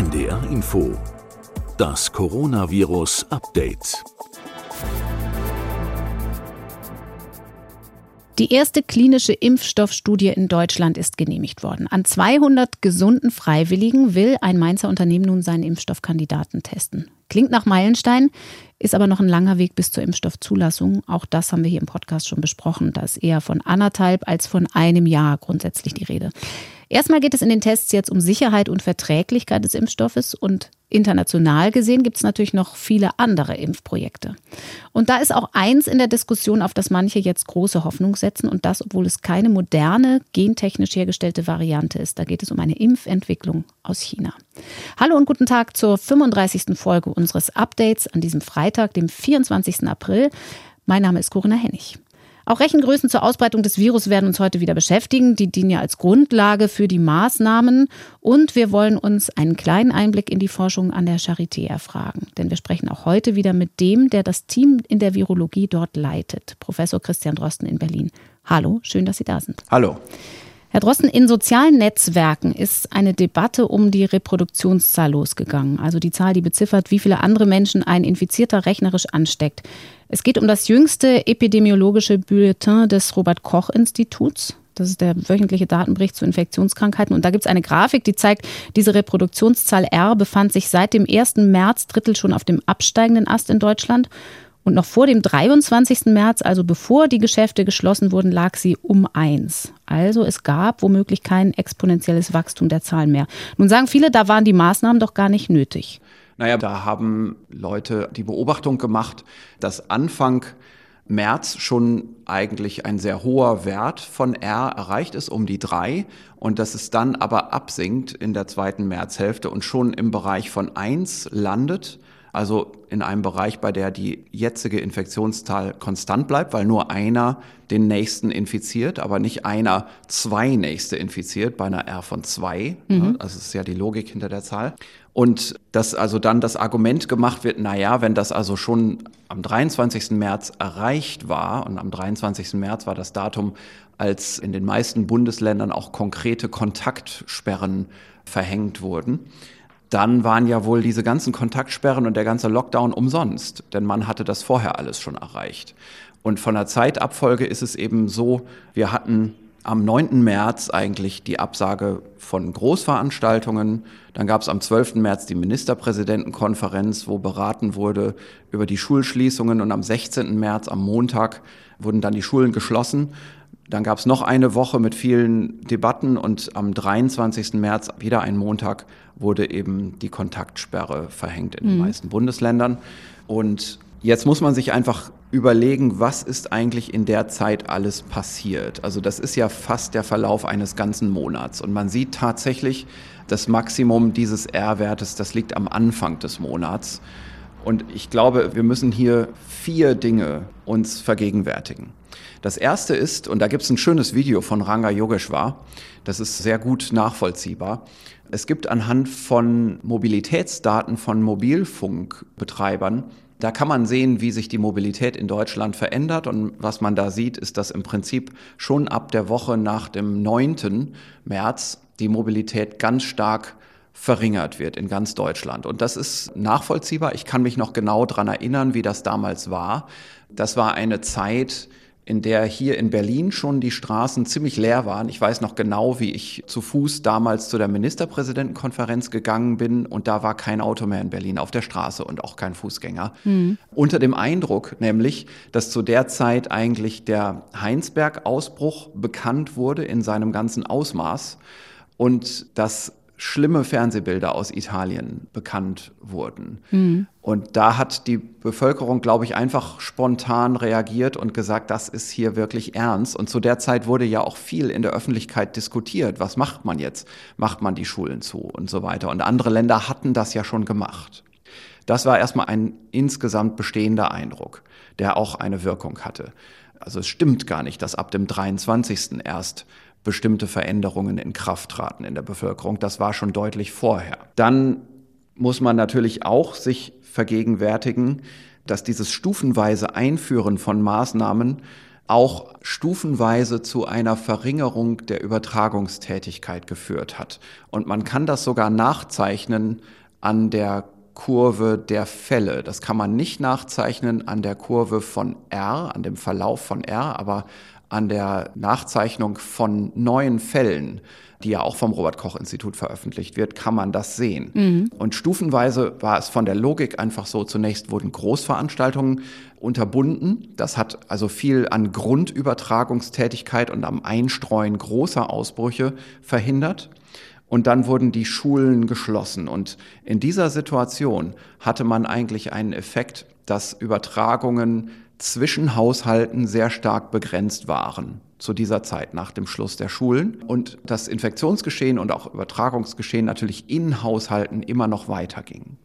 NDR Info. Das Coronavirus Update. Die erste klinische Impfstoffstudie in Deutschland ist genehmigt worden. An 200 gesunden Freiwilligen will ein Mainzer Unternehmen nun seinen Impfstoffkandidaten testen. Klingt nach Meilenstein, ist aber noch ein langer Weg bis zur Impfstoffzulassung. Auch das haben wir hier im Podcast schon besprochen. Da ist eher von anderthalb als von einem Jahr grundsätzlich die Rede. Erstmal geht es in den Tests jetzt um Sicherheit und Verträglichkeit des Impfstoffes und international gesehen gibt es natürlich noch viele andere Impfprojekte. Und da ist auch eins in der Diskussion, auf das manche jetzt große Hoffnung setzen und das, obwohl es keine moderne, gentechnisch hergestellte Variante ist. Da geht es um eine Impfentwicklung aus China. Hallo und guten Tag zur 35. Folge unseres Updates an diesem Freitag, dem 24. April. Mein Name ist Corinna Hennig. Auch Rechengrößen zur Ausbreitung des Virus werden uns heute wieder beschäftigen. Die dienen ja als Grundlage für die Maßnahmen. Und wir wollen uns einen kleinen Einblick in die Forschung an der Charité erfragen. Denn wir sprechen auch heute wieder mit dem, der das Team in der Virologie dort leitet, Professor Christian Drosten in Berlin. Hallo, schön, dass Sie da sind. Hallo. Herr Drosten, in sozialen Netzwerken ist eine Debatte um die Reproduktionszahl losgegangen. Also die Zahl, die beziffert, wie viele andere Menschen ein Infizierter rechnerisch ansteckt. Es geht um das jüngste epidemiologische Bulletin des Robert Koch Instituts. Das ist der wöchentliche Datenbericht zu Infektionskrankheiten. Und da gibt es eine Grafik, die zeigt, diese Reproduktionszahl R befand sich seit dem 1. März Drittel schon auf dem absteigenden Ast in Deutschland. Und noch vor dem 23. März, also bevor die Geschäfte geschlossen wurden, lag sie um eins. Also es gab womöglich kein exponentielles Wachstum der Zahlen mehr. Nun sagen viele, da waren die Maßnahmen doch gar nicht nötig. Naja, da haben Leute die Beobachtung gemacht, dass Anfang März schon eigentlich ein sehr hoher Wert von R erreicht ist, um die drei, und dass es dann aber absinkt in der zweiten Märzhälfte und schon im Bereich von eins landet also in einem Bereich, bei der die jetzige Infektionszahl konstant bleibt, weil nur einer den nächsten infiziert, aber nicht einer zwei nächste infiziert bei einer R von zwei. Mhm. Also ist ja die Logik hinter der Zahl. Und dass also dann das Argument gemacht wird, na ja, wenn das also schon am 23. März erreicht war und am 23. März war das Datum, als in den meisten Bundesländern auch konkrete Kontaktsperren verhängt wurden, dann waren ja wohl diese ganzen Kontaktsperren und der ganze Lockdown umsonst, denn man hatte das vorher alles schon erreicht. Und von der Zeitabfolge ist es eben so, wir hatten am 9. März eigentlich die Absage von Großveranstaltungen. Dann gab es am 12. März die Ministerpräsidentenkonferenz, wo beraten wurde über die Schulschließungen. Und am 16. März, am Montag, wurden dann die Schulen geschlossen. Dann gab es noch eine Woche mit vielen Debatten und am 23. März, wieder ein Montag, wurde eben die Kontaktsperre verhängt in den mhm. meisten Bundesländern. Und jetzt muss man sich einfach überlegen, was ist eigentlich in der Zeit alles passiert. Also das ist ja fast der Verlauf eines ganzen Monats. Und man sieht tatsächlich, das Maximum dieses R-Wertes, das liegt am Anfang des Monats. Und ich glaube, wir müssen hier vier Dinge uns vergegenwärtigen. Das erste ist, und da gibt es ein schönes Video von Ranga Yogeshwar, das ist sehr gut nachvollziehbar. Es gibt anhand von Mobilitätsdaten von Mobilfunkbetreibern, da kann man sehen, wie sich die Mobilität in Deutschland verändert. Und was man da sieht, ist, dass im Prinzip schon ab der Woche nach dem 9. März die Mobilität ganz stark verringert wird in ganz Deutschland. Und das ist nachvollziehbar. Ich kann mich noch genau dran erinnern, wie das damals war. Das war eine Zeit, in der hier in Berlin schon die Straßen ziemlich leer waren. Ich weiß noch genau, wie ich zu Fuß damals zu der Ministerpräsidentenkonferenz gegangen bin und da war kein Auto mehr in Berlin auf der Straße und auch kein Fußgänger. Mhm. Unter dem Eindruck nämlich, dass zu der Zeit eigentlich der Heinsberg-Ausbruch bekannt wurde in seinem ganzen Ausmaß und dass schlimme Fernsehbilder aus Italien bekannt wurden. Mhm. Und da hat die Bevölkerung, glaube ich, einfach spontan reagiert und gesagt, das ist hier wirklich ernst. Und zu der Zeit wurde ja auch viel in der Öffentlichkeit diskutiert. Was macht man jetzt? Macht man die Schulen zu und so weiter? Und andere Länder hatten das ja schon gemacht. Das war erstmal ein insgesamt bestehender Eindruck, der auch eine Wirkung hatte. Also es stimmt gar nicht, dass ab dem 23. erst bestimmte Veränderungen in Kraft traten in der Bevölkerung. Das war schon deutlich vorher. Dann muss man natürlich auch sich vergegenwärtigen, dass dieses stufenweise Einführen von Maßnahmen auch stufenweise zu einer Verringerung der Übertragungstätigkeit geführt hat. Und man kann das sogar nachzeichnen an der Kurve der Fälle. Das kann man nicht nachzeichnen an der Kurve von R, an dem Verlauf von R, aber an der Nachzeichnung von neuen Fällen, die ja auch vom Robert Koch Institut veröffentlicht wird, kann man das sehen. Mhm. Und stufenweise war es von der Logik einfach so, zunächst wurden Großveranstaltungen unterbunden. Das hat also viel an Grundübertragungstätigkeit und am Einstreuen großer Ausbrüche verhindert. Und dann wurden die Schulen geschlossen. Und in dieser Situation hatte man eigentlich einen Effekt, dass Übertragungen zwischen Haushalten sehr stark begrenzt waren zu dieser Zeit nach dem Schluss der Schulen und das Infektionsgeschehen und auch Übertragungsgeschehen natürlich in Haushalten immer noch weiterging.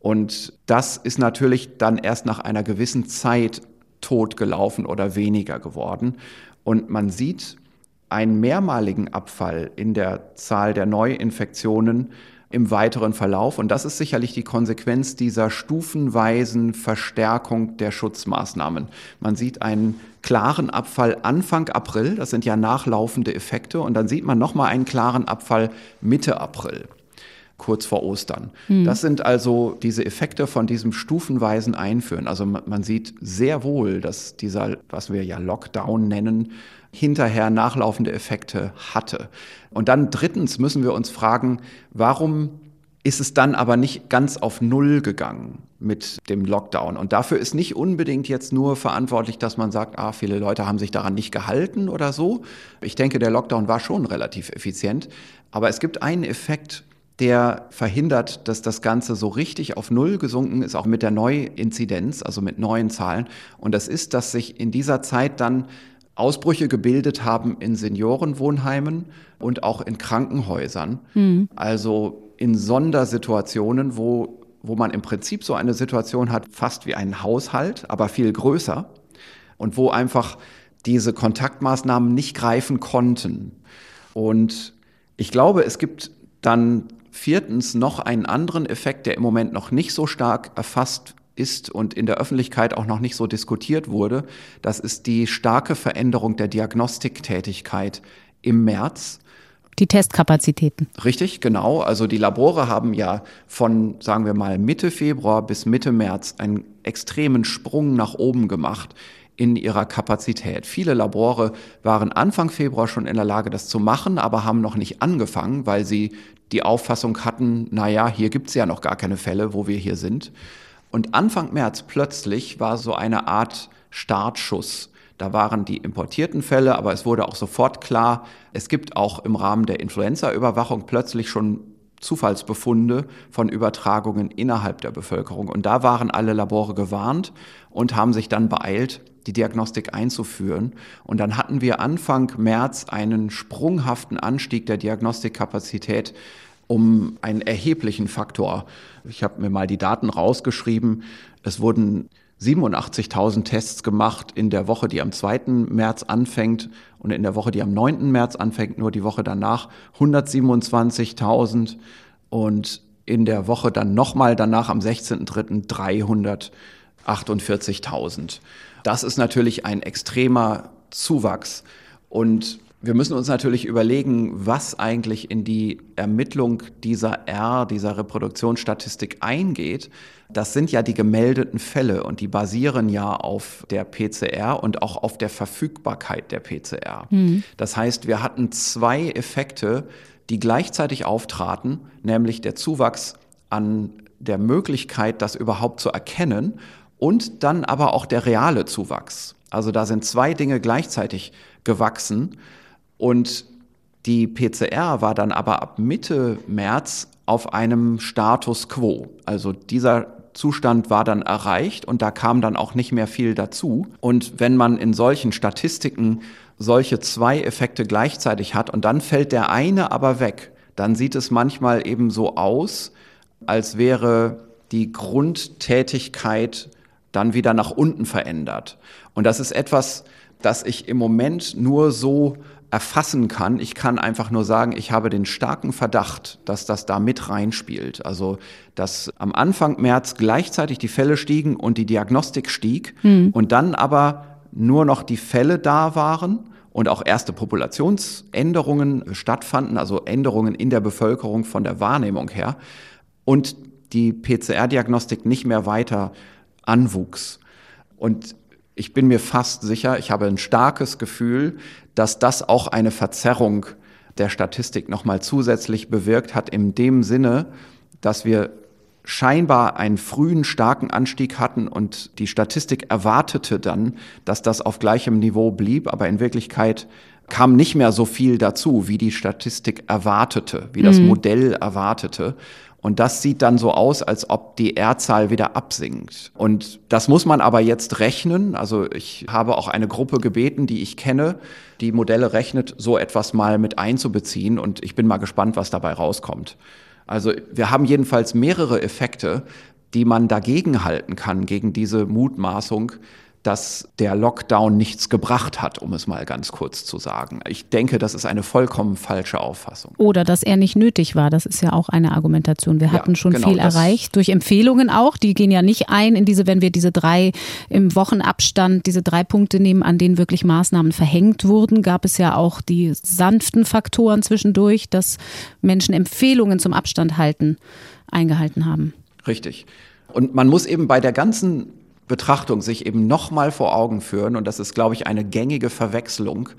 Und das ist natürlich dann erst nach einer gewissen Zeit totgelaufen oder weniger geworden. Und man sieht einen mehrmaligen Abfall in der Zahl der Neuinfektionen im weiteren Verlauf. Und das ist sicherlich die Konsequenz dieser stufenweisen Verstärkung der Schutzmaßnahmen. Man sieht einen klaren Abfall Anfang April, das sind ja nachlaufende Effekte, und dann sieht man nochmal einen klaren Abfall Mitte April kurz vor Ostern. Mhm. Das sind also diese Effekte von diesem stufenweisen Einführen. Also man sieht sehr wohl, dass dieser, was wir ja Lockdown nennen, hinterher nachlaufende Effekte hatte. Und dann drittens müssen wir uns fragen, warum ist es dann aber nicht ganz auf Null gegangen mit dem Lockdown. Und dafür ist nicht unbedingt jetzt nur verantwortlich, dass man sagt, ah, viele Leute haben sich daran nicht gehalten oder so. Ich denke, der Lockdown war schon relativ effizient. Aber es gibt einen Effekt, der verhindert, dass das Ganze so richtig auf Null gesunken ist, auch mit der Neuinzidenz, also mit neuen Zahlen. Und das ist, dass sich in dieser Zeit dann Ausbrüche gebildet haben in Seniorenwohnheimen und auch in Krankenhäusern. Mhm. Also in Sondersituationen, wo, wo man im Prinzip so eine Situation hat, fast wie einen Haushalt, aber viel größer und wo einfach diese Kontaktmaßnahmen nicht greifen konnten. Und ich glaube, es gibt dann viertens noch einen anderen Effekt, der im Moment noch nicht so stark erfasst ist und in der Öffentlichkeit auch noch nicht so diskutiert wurde, das ist die starke Veränderung der Diagnostiktätigkeit im März. Die Testkapazitäten. Richtig, genau. Also die Labore haben ja von, sagen wir mal, Mitte Februar bis Mitte März einen extremen Sprung nach oben gemacht in ihrer Kapazität. Viele Labore waren Anfang Februar schon in der Lage, das zu machen, aber haben noch nicht angefangen, weil sie die Auffassung hatten, na ja, hier gibt's ja noch gar keine Fälle, wo wir hier sind. Und Anfang März plötzlich war so eine Art Startschuss. Da waren die importierten Fälle, aber es wurde auch sofort klar, es gibt auch im Rahmen der Influenza-Überwachung plötzlich schon Zufallsbefunde von Übertragungen innerhalb der Bevölkerung. Und da waren alle Labore gewarnt und haben sich dann beeilt, die Diagnostik einzuführen. Und dann hatten wir Anfang März einen sprunghaften Anstieg der Diagnostikkapazität um einen erheblichen Faktor. Ich habe mir mal die Daten rausgeschrieben. Es wurden 87.000 Tests gemacht in der Woche, die am 2. März anfängt und in der Woche, die am 9. März anfängt, nur die Woche danach 127.000 und in der Woche dann nochmal danach am 16.3. 348.000. Das ist natürlich ein extremer Zuwachs und wir müssen uns natürlich überlegen, was eigentlich in die Ermittlung dieser R, dieser Reproduktionsstatistik eingeht. Das sind ja die gemeldeten Fälle und die basieren ja auf der PCR und auch auf der Verfügbarkeit der PCR. Mhm. Das heißt, wir hatten zwei Effekte, die gleichzeitig auftraten, nämlich der Zuwachs an der Möglichkeit, das überhaupt zu erkennen und dann aber auch der reale Zuwachs. Also da sind zwei Dinge gleichzeitig gewachsen. Und die PCR war dann aber ab Mitte März auf einem Status quo. Also dieser Zustand war dann erreicht und da kam dann auch nicht mehr viel dazu. Und wenn man in solchen Statistiken solche zwei Effekte gleichzeitig hat und dann fällt der eine aber weg, dann sieht es manchmal eben so aus, als wäre die Grundtätigkeit dann wieder nach unten verändert. Und das ist etwas, das ich im Moment nur so erfassen kann. Ich kann einfach nur sagen, ich habe den starken Verdacht, dass das da mit reinspielt. Also, dass am Anfang März gleichzeitig die Fälle stiegen und die Diagnostik stieg mhm. und dann aber nur noch die Fälle da waren und auch erste Populationsänderungen stattfanden, also Änderungen in der Bevölkerung von der Wahrnehmung her und die PCR-Diagnostik nicht mehr weiter anwuchs. Und ich bin mir fast sicher, ich habe ein starkes Gefühl, dass das auch eine Verzerrung der Statistik nochmal zusätzlich bewirkt hat, in dem Sinne, dass wir scheinbar einen frühen starken Anstieg hatten und die Statistik erwartete dann, dass das auf gleichem Niveau blieb, aber in Wirklichkeit kam nicht mehr so viel dazu, wie die Statistik erwartete, wie das mhm. Modell erwartete. Und das sieht dann so aus, als ob die R-Zahl wieder absinkt. Und das muss man aber jetzt rechnen. Also ich habe auch eine Gruppe gebeten, die ich kenne, die Modelle rechnet, so etwas mal mit einzubeziehen. Und ich bin mal gespannt, was dabei rauskommt. Also wir haben jedenfalls mehrere Effekte, die man dagegen halten kann, gegen diese Mutmaßung, dass der Lockdown nichts gebracht hat, um es mal ganz kurz zu sagen. Ich denke, das ist eine vollkommen falsche Auffassung. Oder dass er nicht nötig war. Das ist ja auch eine Argumentation. Wir hatten ja, schon genau, viel erreicht, durch Empfehlungen auch. Die gehen ja nicht ein in diese, wenn wir diese drei im Wochenabstand, diese drei Punkte nehmen, an denen wirklich Maßnahmen verhängt wurden, gab es ja auch die sanften Faktoren zwischendurch, dass Menschen Empfehlungen zum Abstand halten eingehalten haben. Richtig. Und man muss eben bei der ganzen Betrachtung sich eben nochmal vor Augen führen, und das ist, glaube ich, eine gängige Verwechslung,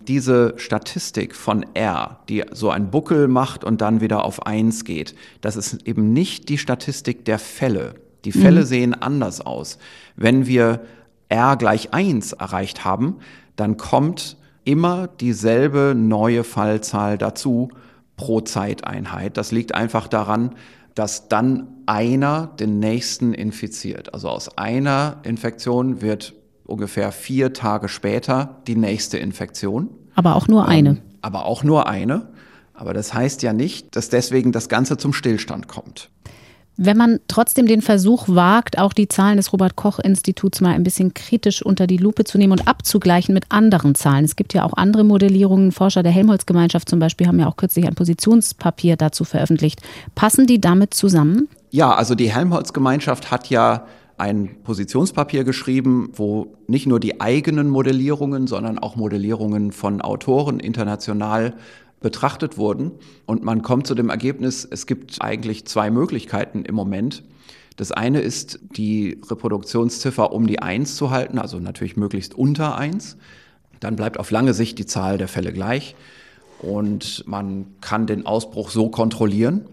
diese Statistik von R, die so ein Buckel macht und dann wieder auf eins geht, das ist eben nicht die Statistik der Fälle. Die Fälle mhm. sehen anders aus. Wenn wir R gleich eins erreicht haben, dann kommt immer dieselbe neue Fallzahl dazu pro Zeiteinheit. Das liegt einfach daran, dass dann einer den nächsten infiziert. Also aus einer Infektion wird ungefähr vier Tage später die nächste Infektion. Aber auch nur eine. Ähm, aber auch nur eine. Aber das heißt ja nicht, dass deswegen das Ganze zum Stillstand kommt. Wenn man trotzdem den Versuch wagt, auch die Zahlen des Robert Koch Instituts mal ein bisschen kritisch unter die Lupe zu nehmen und abzugleichen mit anderen Zahlen. Es gibt ja auch andere Modellierungen. Forscher der Helmholtz-Gemeinschaft zum Beispiel haben ja auch kürzlich ein Positionspapier dazu veröffentlicht. Passen die damit zusammen? Ja, also die Helmholtz-Gemeinschaft hat ja ein Positionspapier geschrieben, wo nicht nur die eigenen Modellierungen, sondern auch Modellierungen von Autoren international betrachtet wurden. Und man kommt zu dem Ergebnis, es gibt eigentlich zwei Möglichkeiten im Moment. Das eine ist, die Reproduktionsziffer um die Eins zu halten, also natürlich möglichst unter Eins. Dann bleibt auf lange Sicht die Zahl der Fälle gleich und man kann den Ausbruch so kontrollieren.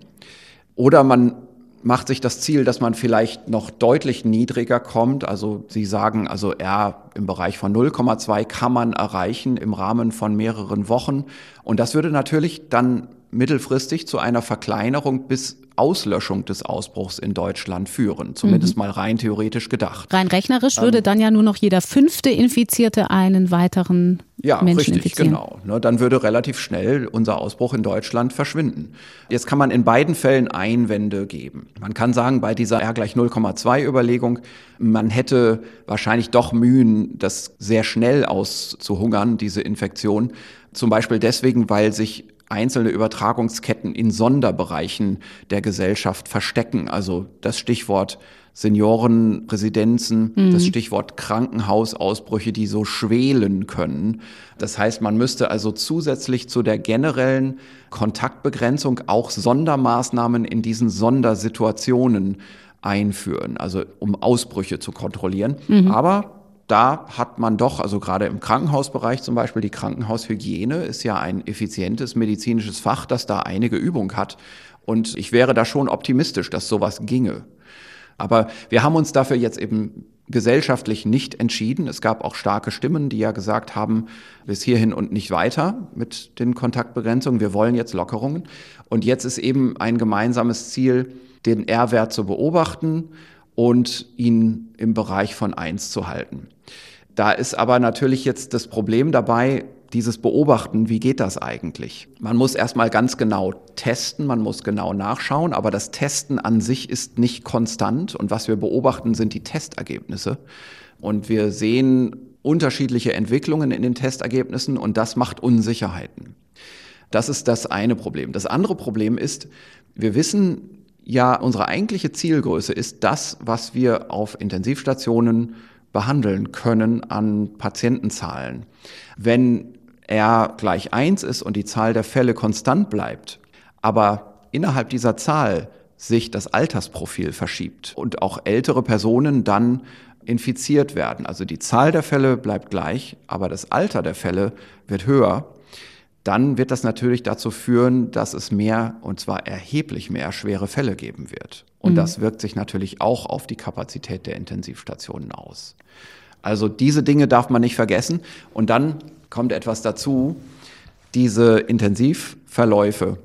Oder man macht sich das Ziel, dass man vielleicht noch deutlich niedriger kommt. Also Sie sagen, also R im Bereich von 0,2 kann man erreichen im Rahmen von mehreren Wochen. Und das würde natürlich dann mittelfristig zu einer Verkleinerung bis Auslöschung des Ausbruchs in Deutschland führen. Zumindest mhm. mal rein theoretisch gedacht. Rein rechnerisch würde ähm, dann ja nur noch jeder fünfte Infizierte einen weiteren ja, Menschen richtig, infizieren. genau. Ne, dann würde relativ schnell unser Ausbruch in Deutschland verschwinden. Jetzt kann man in beiden Fällen Einwände geben. Man kann sagen, bei dieser R gleich 0,2 Überlegung, man hätte wahrscheinlich doch Mühen, das sehr schnell auszuhungern, diese Infektion. Zum Beispiel deswegen, weil sich einzelne Übertragungsketten in Sonderbereichen der Gesellschaft verstecken. Also das Stichwort Seniorenresidenzen, mhm. das Stichwort Krankenhausausbrüche, die so schwelen können. Das heißt, man müsste also zusätzlich zu der generellen Kontaktbegrenzung auch Sondermaßnahmen in diesen Sondersituationen einführen, also um Ausbrüche zu kontrollieren. Mhm. Aber da hat man doch, also gerade im Krankenhausbereich zum Beispiel, die Krankenhaushygiene ist ja ein effizientes medizinisches Fach, das da einige Übung hat. Und ich wäre da schon optimistisch, dass sowas ginge. Aber wir haben uns dafür jetzt eben gesellschaftlich nicht entschieden. Es gab auch starke Stimmen, die ja gesagt haben, bis hierhin und nicht weiter mit den Kontaktbegrenzungen. Wir wollen jetzt Lockerungen. Und jetzt ist eben ein gemeinsames Ziel, den R-Wert zu beobachten und ihn im Bereich von eins zu halten. Da ist aber natürlich jetzt das Problem dabei, dieses Beobachten, wie geht das eigentlich? Man muss erstmal ganz genau testen, man muss genau nachschauen, aber das Testen an sich ist nicht konstant und was wir beobachten, sind die Testergebnisse. Und wir sehen unterschiedliche Entwicklungen in den Testergebnissen und das macht Unsicherheiten. Das ist das eine Problem. Das andere Problem ist, wir wissen ja, unsere eigentliche Zielgröße ist das, was wir auf Intensivstationen behandeln können an Patientenzahlen. Wenn R gleich eins ist und die Zahl der Fälle konstant bleibt, aber innerhalb dieser Zahl sich das Altersprofil verschiebt und auch ältere Personen dann infiziert werden. Also die Zahl der Fälle bleibt gleich, aber das Alter der Fälle wird höher. Dann wird das natürlich dazu führen, dass es mehr, und zwar erheblich mehr schwere Fälle geben wird. Und mhm. das wirkt sich natürlich auch auf die Kapazität der Intensivstationen aus. Also diese Dinge darf man nicht vergessen. Und dann kommt etwas dazu. Diese Intensivverläufe,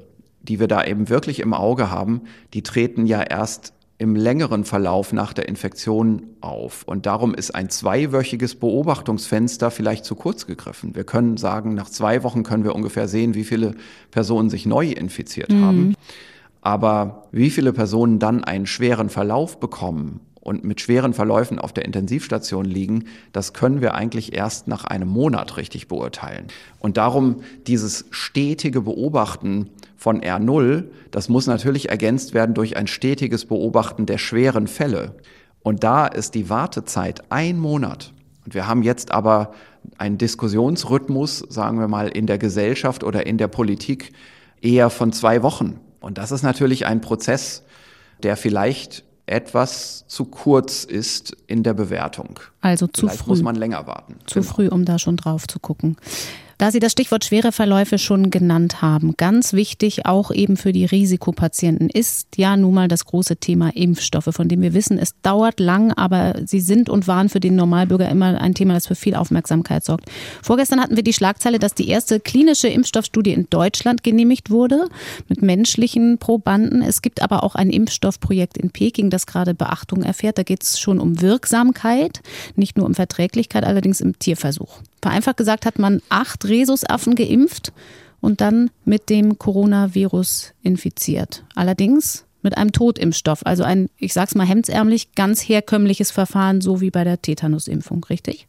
die wir da eben wirklich im Auge haben, die treten ja erst im längeren Verlauf nach der Infektion auf. Und darum ist ein zweiwöchiges Beobachtungsfenster vielleicht zu kurz gegriffen. Wir können sagen, nach zwei Wochen können wir ungefähr sehen, wie viele Personen sich neu infiziert mhm. haben. Aber wie viele Personen dann einen schweren Verlauf bekommen und mit schweren Verläufen auf der Intensivstation liegen, das können wir eigentlich erst nach einem Monat richtig beurteilen. Und darum dieses stetige Beobachten von R0, das muss natürlich ergänzt werden durch ein stetiges Beobachten der schweren Fälle. Und da ist die Wartezeit ein Monat. Und wir haben jetzt aber einen Diskussionsrhythmus, sagen wir mal, in der Gesellschaft oder in der Politik eher von zwei Wochen. Und das ist natürlich ein Prozess, der vielleicht etwas zu kurz ist in der Bewertung. Also zu Vielleicht früh. muss man länger warten. Zu genau. früh, um da schon drauf zu gucken. Da Sie das Stichwort schwere Verläufe schon genannt haben, ganz wichtig auch eben für die Risikopatienten ist ja nun mal das große Thema Impfstoffe, von dem wir wissen, es dauert lang, aber sie sind und waren für den Normalbürger immer ein Thema, das für viel Aufmerksamkeit sorgt. Vorgestern hatten wir die Schlagzeile, dass die erste klinische Impfstoffstudie in Deutschland genehmigt wurde mit menschlichen Probanden. Es gibt aber auch ein Impfstoffprojekt in Peking, das gerade Beachtung erfährt. Da geht es schon um Wirksamkeit, nicht nur um Verträglichkeit, allerdings im Tierversuch. Vereinfacht gesagt hat man acht Rhesusaffen geimpft und dann mit dem Coronavirus infiziert. Allerdings mit einem Totimpfstoff, also ein, ich sag's mal hemdsärmlich, ganz herkömmliches Verfahren, so wie bei der Tetanusimpfung, richtig?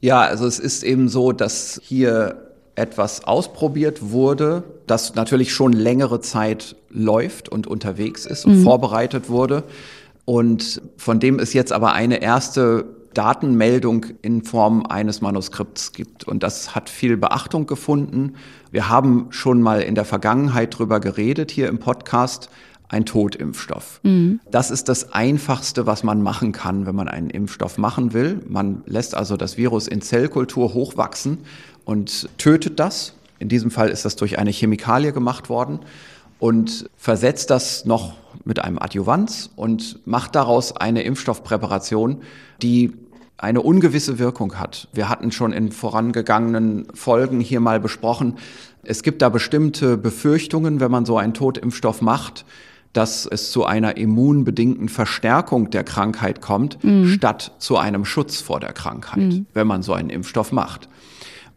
Ja, also es ist eben so, dass hier etwas ausprobiert wurde, das natürlich schon längere Zeit läuft und unterwegs ist und mhm. vorbereitet wurde und von dem es jetzt aber eine erste Datenmeldung in Form eines Manuskripts gibt. Und das hat viel Beachtung gefunden. Wir haben schon mal in der Vergangenheit drüber geredet hier im Podcast. Ein Totimpfstoff. Mhm. Das ist das Einfachste, was man machen kann, wenn man einen Impfstoff machen will. Man lässt also das Virus in Zellkultur hochwachsen und tötet das. In diesem Fall ist das durch eine Chemikalie gemacht worden und versetzt das noch mit einem Adjuvans und macht daraus eine Impfstoffpräparation, die eine ungewisse Wirkung hat. Wir hatten schon in vorangegangenen Folgen hier mal besprochen, es gibt da bestimmte Befürchtungen, wenn man so einen Totimpfstoff macht, dass es zu einer immunbedingten Verstärkung der Krankheit kommt, mhm. statt zu einem Schutz vor der Krankheit, mhm. wenn man so einen Impfstoff macht.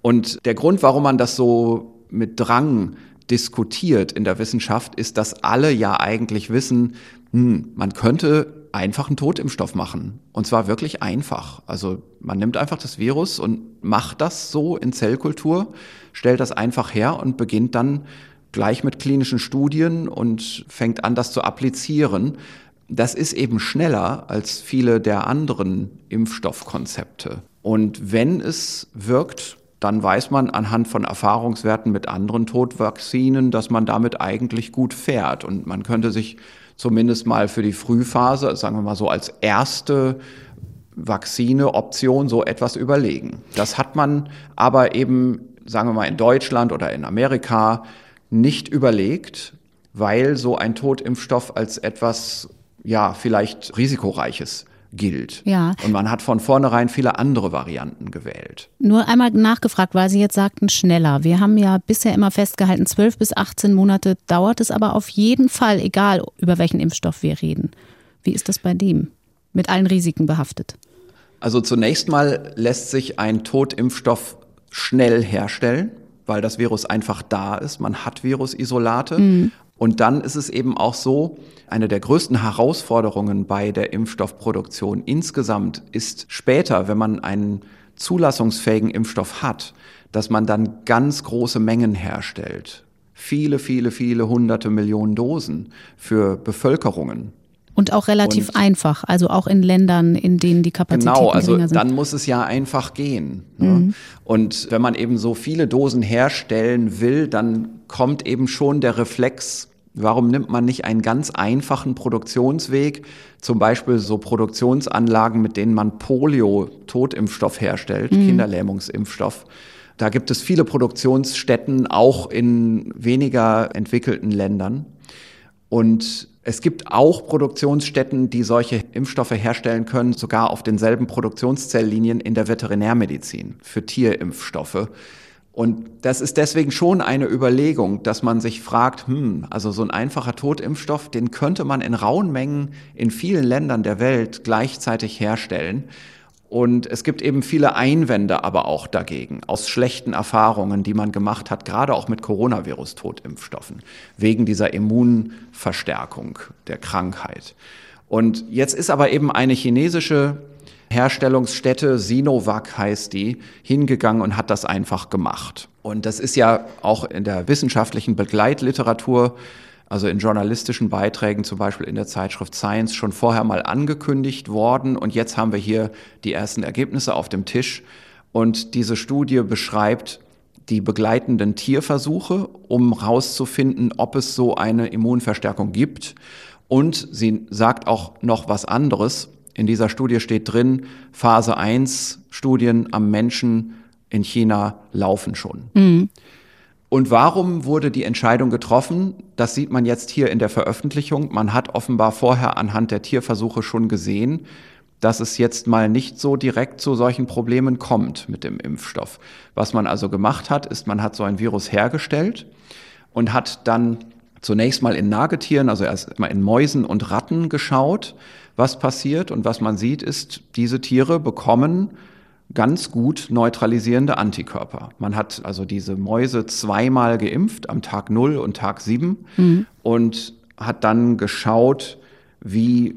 Und der Grund, warum man das so mit Drang diskutiert in der Wissenschaft, ist, dass alle ja eigentlich wissen, hm, man könnte einfach einen Totimpfstoff machen. Und zwar wirklich einfach. Also man nimmt einfach das Virus und macht das so in Zellkultur, stellt das einfach her und beginnt dann gleich mit klinischen Studien und fängt an, das zu applizieren. Das ist eben schneller als viele der anderen Impfstoffkonzepte. Und wenn es wirkt, dann weiß man anhand von Erfahrungswerten mit anderen Todvakzinen, dass man damit eigentlich gut fährt. Und man könnte sich zumindest mal für die Frühphase, sagen wir mal so als erste Vakzine-Option so etwas überlegen. Das hat man aber eben, sagen wir mal, in Deutschland oder in Amerika nicht überlegt, weil so ein Totimpfstoff als etwas, ja, vielleicht risikoreiches gilt. Ja. Und man hat von vornherein viele andere Varianten gewählt. Nur einmal nachgefragt, weil Sie jetzt sagten schneller. Wir haben ja bisher immer festgehalten, 12 bis 18 Monate dauert es aber auf jeden Fall, egal über welchen Impfstoff wir reden. Wie ist das bei dem? Mit allen Risiken behaftet? Also zunächst mal lässt sich ein Totimpfstoff schnell herstellen, weil das Virus einfach da ist. Man hat Virusisolate. Mhm. Und dann ist es eben auch so, eine der größten Herausforderungen bei der Impfstoffproduktion insgesamt ist später, wenn man einen zulassungsfähigen Impfstoff hat, dass man dann ganz große Mengen herstellt. Viele, viele, viele hunderte Millionen Dosen für Bevölkerungen. Und auch relativ und einfach, also auch in Ländern, in denen die Kapazitäten genau, also geringer sind. Dann muss es ja einfach gehen. Ne? Mhm. Und wenn man eben so viele Dosen herstellen will, dann kommt eben schon der Reflex, warum nimmt man nicht einen ganz einfachen Produktionsweg, zum Beispiel so Produktionsanlagen, mit denen man Polio-Totimpfstoff herstellt, mhm. Kinderlähmungsimpfstoff. Da gibt es viele Produktionsstätten, auch in weniger entwickelten Ländern. Und es gibt auch Produktionsstätten, die solche Impfstoffe herstellen können, sogar auf denselben Produktionszelllinien in der Veterinärmedizin für Tierimpfstoffe. Und das ist deswegen schon eine Überlegung, dass man sich fragt, hm, also so ein einfacher Totimpfstoff, den könnte man in rauen Mengen in vielen Ländern der Welt gleichzeitig herstellen. Und es gibt eben viele Einwände aber auch dagegen, aus schlechten Erfahrungen, die man gemacht hat, gerade auch mit Coronavirus-Totimpfstoffen, wegen dieser Immunverstärkung der Krankheit. Und jetzt ist aber eben eine chinesische Herstellungsstätte, Sinovac heißt die, hingegangen und hat das einfach gemacht. Und das ist ja auch in der wissenschaftlichen Begleitliteratur, also in journalistischen Beiträgen, zum Beispiel in der Zeitschrift Science, schon vorher mal angekündigt worden. Und jetzt haben wir hier die ersten Ergebnisse auf dem Tisch. Und diese Studie beschreibt die begleitenden Tierversuche, um herauszufinden, ob es so eine Immunverstärkung gibt. Und sie sagt auch noch was anderes. In dieser Studie steht drin, Phase 1 Studien am Menschen in China laufen schon. Mhm. Und warum wurde die Entscheidung getroffen? Das sieht man jetzt hier in der Veröffentlichung. Man hat offenbar vorher anhand der Tierversuche schon gesehen, dass es jetzt mal nicht so direkt zu solchen Problemen kommt mit dem Impfstoff. Was man also gemacht hat, ist, man hat so ein Virus hergestellt und hat dann zunächst mal in Nagetieren, also erst mal in Mäusen und Ratten geschaut was passiert. Und was man sieht, ist, diese Tiere bekommen ganz gut neutralisierende Antikörper. Man hat also diese Mäuse zweimal geimpft, am Tag 0 und Tag 7, mhm. und hat dann geschaut, wie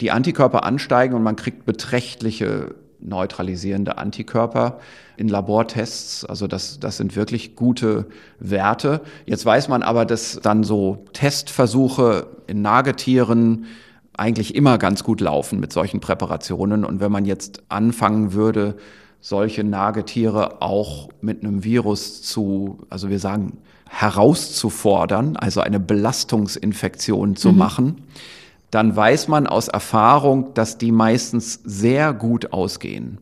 die Antikörper ansteigen und man kriegt beträchtliche neutralisierende Antikörper in Labortests. Also das, das sind wirklich gute Werte. Jetzt weiß man aber, dass dann so Testversuche in Nagetieren eigentlich immer ganz gut laufen mit solchen Präparationen. Und wenn man jetzt anfangen würde, solche Nagetiere auch mit einem Virus zu, also wir sagen, herauszufordern, also eine Belastungsinfektion zu mhm. machen, dann weiß man aus Erfahrung, dass die meistens sehr gut ausgehen.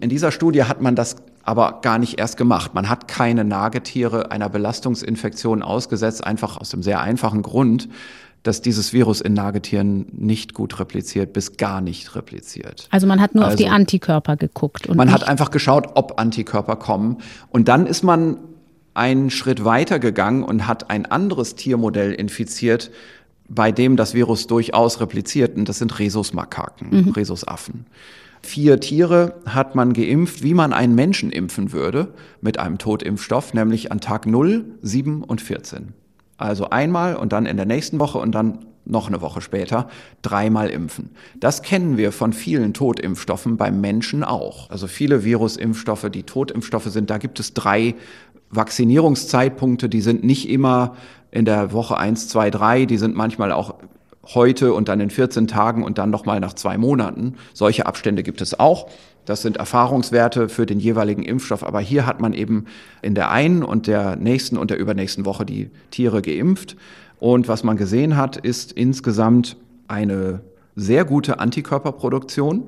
In dieser Studie hat man das aber gar nicht erst gemacht. Man hat keine Nagetiere einer Belastungsinfektion ausgesetzt, einfach aus dem sehr einfachen Grund, dass dieses Virus in Nagetieren nicht gut repliziert, bis gar nicht repliziert. Also man hat nur also, auf die also Antikörper geguckt. man hat einfach geschaut, ob Antikörper kommen. Und dann ist man einen Schritt weiter gegangen und hat ein anderes Tiermodell infiziert, bei dem das Virus durchaus repliziert. Und das sind Rhesusmakaken, mhm. Rhesusaffen. Vier Tiere hat man geimpft, wie man einen Menschen impfen würde, mit einem Totimpfstoff, nämlich an Tag 0, 7 und 14. Also einmal und dann in der nächsten Woche und dann noch eine Woche später dreimal impfen. Das kennen wir von vielen Totimpfstoffen beim Menschen auch. Also viele Virusimpfstoffe, die Totimpfstoffe sind, da gibt es drei Vaccinierungszeitpunkte, die sind nicht immer in der Woche eins, zwei, drei, die sind manchmal auch heute und dann in 14 Tagen und dann nochmal nach zwei Monaten. Solche Abstände gibt es auch. Das sind Erfahrungswerte für den jeweiligen Impfstoff. Aber hier hat man eben in der einen und der nächsten und der übernächsten Woche die Tiere geimpft. Und was man gesehen hat, ist insgesamt eine sehr gute Antikörperproduktion,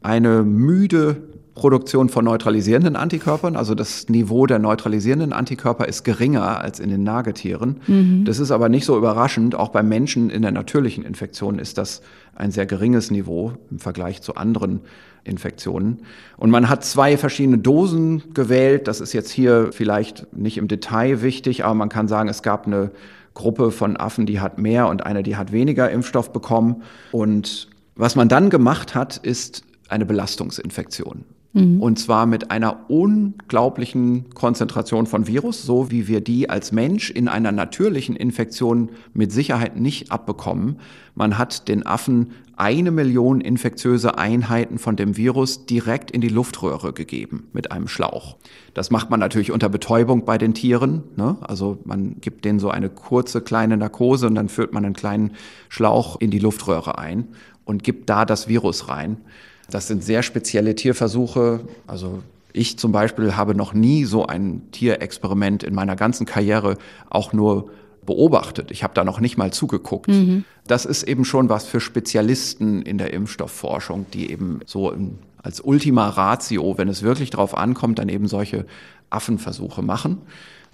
eine müde Produktion von neutralisierenden Antikörpern. Also das Niveau der neutralisierenden Antikörper ist geringer als in den Nagetieren. Mhm. Das ist aber nicht so überraschend. Auch beim Menschen in der natürlichen Infektion ist das ein sehr geringes Niveau im Vergleich zu anderen Infektionen. Und man hat zwei verschiedene Dosen gewählt. Das ist jetzt hier vielleicht nicht im Detail wichtig, aber man kann sagen, es gab eine Gruppe von Affen, die hat mehr und eine, die hat weniger Impfstoff bekommen. Und was man dann gemacht hat, ist eine Belastungsinfektion. Mhm. Und zwar mit einer unglaublichen Konzentration von Virus, so wie wir die als Mensch in einer natürlichen Infektion mit Sicherheit nicht abbekommen. Man hat den Affen eine Million infektiöse Einheiten von dem Virus direkt in die Luftröhre gegeben mit einem Schlauch. Das macht man natürlich unter Betäubung bei den Tieren. Ne? Also man gibt denen so eine kurze kleine Narkose und dann führt man einen kleinen Schlauch in die Luftröhre ein und gibt da das Virus rein. Das sind sehr spezielle Tierversuche. Also ich zum Beispiel habe noch nie so ein Tierexperiment in meiner ganzen Karriere auch nur beobachtet. Ich habe da noch nicht mal zugeguckt. Mhm. Das ist eben schon was für Spezialisten in der Impfstoffforschung, die eben so als Ultima Ratio, wenn es wirklich darauf ankommt, dann eben solche Affenversuche machen.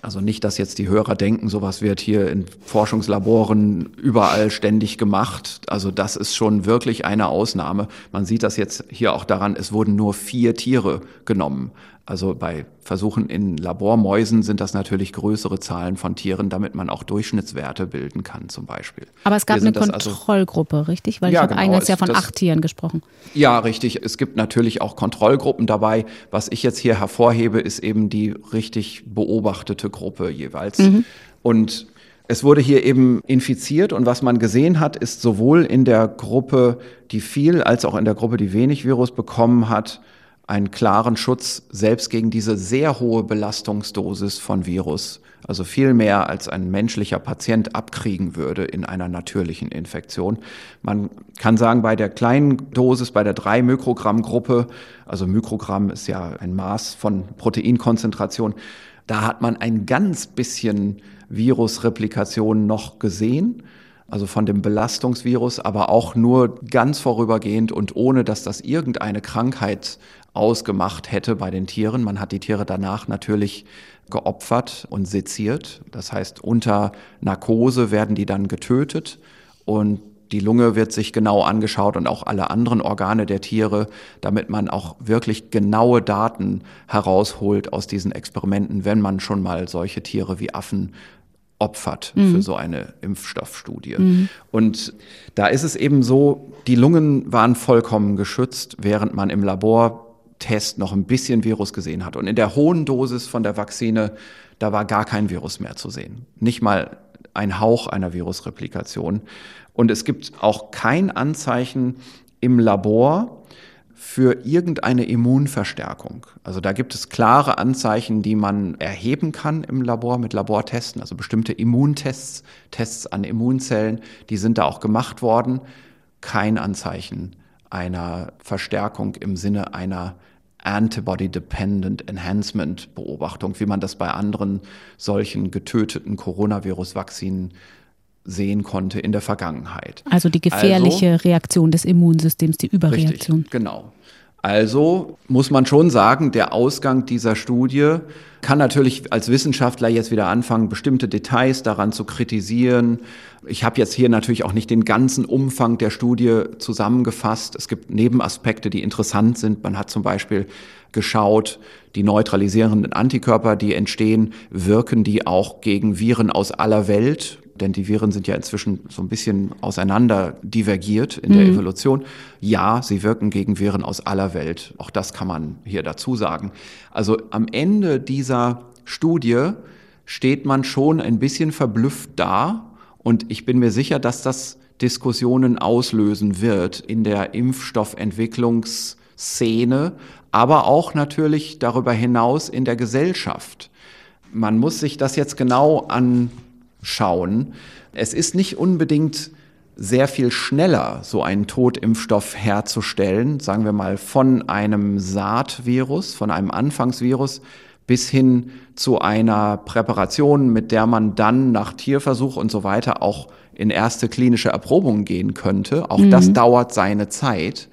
Also nicht, dass jetzt die Hörer denken, sowas wird hier in Forschungslaboren überall ständig gemacht. Also das ist schon wirklich eine Ausnahme. Man sieht das jetzt hier auch daran, es wurden nur vier Tiere genommen. Also bei Versuchen in Labormäusen sind das natürlich größere Zahlen von Tieren, damit man auch Durchschnittswerte bilden kann zum Beispiel. Aber es gab eine also Kontrollgruppe, also, richtig? Weil ja, ich habe genau, eingangs ja von das, acht Tieren gesprochen. Ja, richtig. Es gibt natürlich auch Kontrollgruppen dabei. Was ich jetzt hier hervorhebe, ist eben die richtig beobachtete Gruppe jeweils. Mhm. Und es wurde hier eben infiziert und was man gesehen hat, ist sowohl in der Gruppe, die viel, als auch in der Gruppe, die wenig Virus bekommen hat, einen klaren Schutz selbst gegen diese sehr hohe Belastungsdosis von Virus, also viel mehr als ein menschlicher Patient abkriegen würde in einer natürlichen Infektion. Man kann sagen, bei der kleinen Dosis, bei der 3 Mikrogramm Gruppe, also Mikrogramm ist ja ein Maß von Proteinkonzentration, da hat man ein ganz bisschen Virusreplikation noch gesehen also von dem Belastungsvirus, aber auch nur ganz vorübergehend und ohne dass das irgendeine Krankheit ausgemacht hätte bei den Tieren. Man hat die Tiere danach natürlich geopfert und seziert. Das heißt, unter Narkose werden die dann getötet und die Lunge wird sich genau angeschaut und auch alle anderen Organe der Tiere, damit man auch wirklich genaue Daten herausholt aus diesen Experimenten, wenn man schon mal solche Tiere wie Affen opfert mhm. für so eine Impfstoffstudie. Mhm. Und da ist es eben so, die Lungen waren vollkommen geschützt, während man im Labortest noch ein bisschen Virus gesehen hat. Und in der hohen Dosis von der Vakzine, da war gar kein Virus mehr zu sehen. Nicht mal ein Hauch einer Virusreplikation. Und es gibt auch kein Anzeichen im Labor, für irgendeine Immunverstärkung. Also da gibt es klare Anzeichen, die man erheben kann im Labor mit Labortesten, also bestimmte Immuntests, Tests an Immunzellen, die sind da auch gemacht worden. Kein Anzeichen einer Verstärkung im Sinne einer Antibody-Dependent Enhancement Beobachtung, wie man das bei anderen solchen getöteten Coronavirus-Vakzinen sehen konnte in der Vergangenheit. Also die gefährliche also, Reaktion des Immunsystems, die Überreaktion. Richtig, genau. Also muss man schon sagen, der Ausgang dieser Studie kann natürlich als Wissenschaftler jetzt wieder anfangen, bestimmte Details daran zu kritisieren. Ich habe jetzt hier natürlich auch nicht den ganzen Umfang der Studie zusammengefasst. Es gibt Nebenaspekte, die interessant sind. Man hat zum Beispiel geschaut, die neutralisierenden Antikörper, die entstehen, wirken die auch gegen Viren aus aller Welt denn die Viren sind ja inzwischen so ein bisschen auseinander divergiert in der mhm. Evolution. Ja, sie wirken gegen Viren aus aller Welt. Auch das kann man hier dazu sagen. Also am Ende dieser Studie steht man schon ein bisschen verblüfft da. Und ich bin mir sicher, dass das Diskussionen auslösen wird in der Impfstoffentwicklungsszene, aber auch natürlich darüber hinaus in der Gesellschaft. Man muss sich das jetzt genau an schauen. Es ist nicht unbedingt sehr viel schneller, so einen Totimpfstoff herzustellen, sagen wir mal von einem Saatvirus, von einem Anfangsvirus bis hin zu einer Präparation, mit der man dann nach Tierversuch und so weiter auch in erste klinische Erprobungen gehen könnte. Auch mhm. das dauert seine Zeit.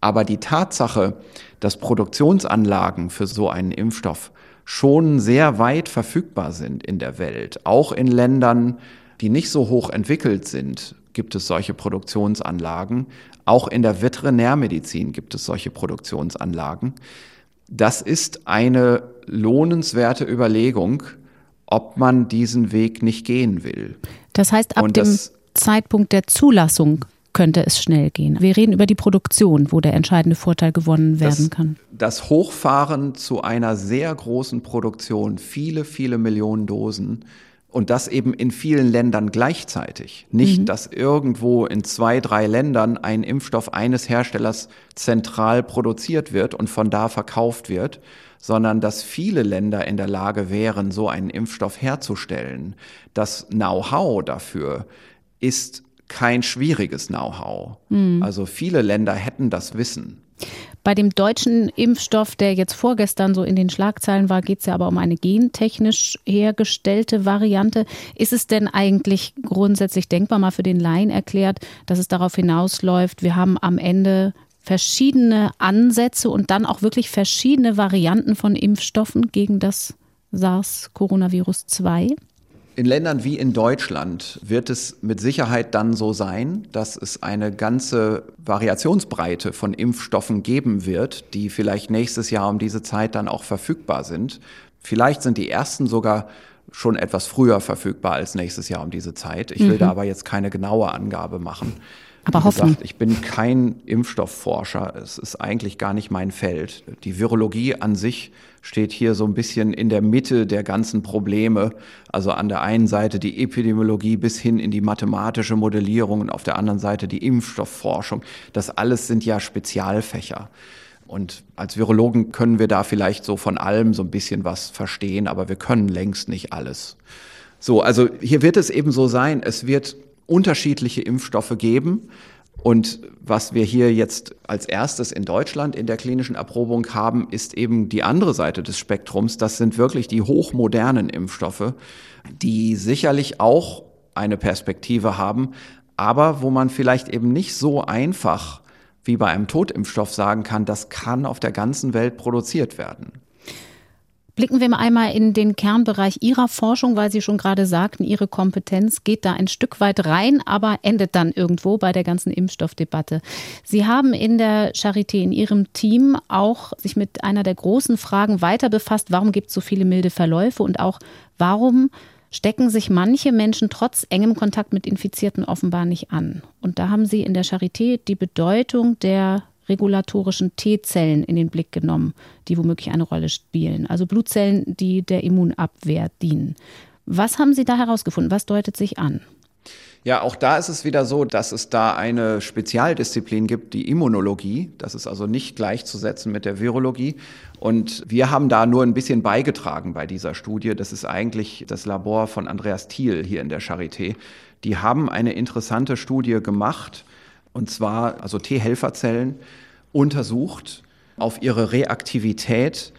Aber die Tatsache, dass Produktionsanlagen für so einen Impfstoff schon sehr weit verfügbar sind in der Welt. Auch in Ländern, die nicht so hoch entwickelt sind, gibt es solche Produktionsanlagen. Auch in der Veterinärmedizin gibt es solche Produktionsanlagen. Das ist eine lohnenswerte Überlegung, ob man diesen Weg nicht gehen will. Das heißt, ab dem Zeitpunkt der Zulassung könnte es schnell gehen. Wir reden über die Produktion, wo der entscheidende Vorteil gewonnen werden das, kann. Das Hochfahren zu einer sehr großen Produktion, viele, viele Millionen Dosen, und das eben in vielen Ländern gleichzeitig. Nicht, mhm. dass irgendwo in zwei, drei Ländern ein Impfstoff eines Herstellers zentral produziert wird und von da verkauft wird, sondern dass viele Länder in der Lage wären, so einen Impfstoff herzustellen. Das Know-how dafür ist kein schwieriges Know-how. Mhm. Also viele Länder hätten das Wissen. Bei dem deutschen Impfstoff, der jetzt vorgestern so in den Schlagzeilen war, geht es ja aber um eine gentechnisch hergestellte Variante. Ist es denn eigentlich grundsätzlich denkbar, mal für den Laien erklärt, dass es darauf hinausläuft, wir haben am Ende verschiedene Ansätze und dann auch wirklich verschiedene Varianten von Impfstoffen gegen das SARS-Coronavirus 2? In Ländern wie in Deutschland wird es mit Sicherheit dann so sein, dass es eine ganze Variationsbreite von Impfstoffen geben wird, die vielleicht nächstes Jahr um diese Zeit dann auch verfügbar sind. Vielleicht sind die ersten sogar schon etwas früher verfügbar als nächstes Jahr um diese Zeit. Ich will mhm. da aber jetzt keine genaue Angabe machen. Aber hoffen. Gesagt, ich bin kein Impfstoffforscher. Es ist eigentlich gar nicht mein Feld. Die Virologie an sich steht hier so ein bisschen in der Mitte der ganzen Probleme. Also an der einen Seite die Epidemiologie bis hin in die mathematische Modellierung und auf der anderen Seite die Impfstoffforschung. Das alles sind ja Spezialfächer. Und als Virologen können wir da vielleicht so von allem so ein bisschen was verstehen, aber wir können längst nicht alles. So, also hier wird es eben so sein, es wird unterschiedliche Impfstoffe geben. Und was wir hier jetzt als erstes in Deutschland in der klinischen Erprobung haben, ist eben die andere Seite des Spektrums. Das sind wirklich die hochmodernen Impfstoffe, die sicherlich auch eine Perspektive haben, aber wo man vielleicht eben nicht so einfach wie bei einem Totimpfstoff sagen kann, das kann auf der ganzen Welt produziert werden. Blicken wir mal einmal in den Kernbereich Ihrer Forschung, weil Sie schon gerade sagten, Ihre Kompetenz geht da ein Stück weit rein, aber endet dann irgendwo bei der ganzen Impfstoffdebatte. Sie haben in der Charité, in Ihrem Team auch sich mit einer der großen Fragen weiter befasst. Warum gibt es so viele milde Verläufe und auch warum stecken sich manche Menschen trotz engem Kontakt mit Infizierten offenbar nicht an? Und da haben Sie in der Charité die Bedeutung der regulatorischen T-Zellen in den Blick genommen, die womöglich eine Rolle spielen. Also Blutzellen, die der Immunabwehr dienen. Was haben Sie da herausgefunden? Was deutet sich an? Ja, auch da ist es wieder so, dass es da eine Spezialdisziplin gibt, die Immunologie. Das ist also nicht gleichzusetzen mit der Virologie. Und wir haben da nur ein bisschen beigetragen bei dieser Studie. Das ist eigentlich das Labor von Andreas Thiel hier in der Charité. Die haben eine interessante Studie gemacht und zwar also T-Helferzellen untersucht auf ihre Reaktivität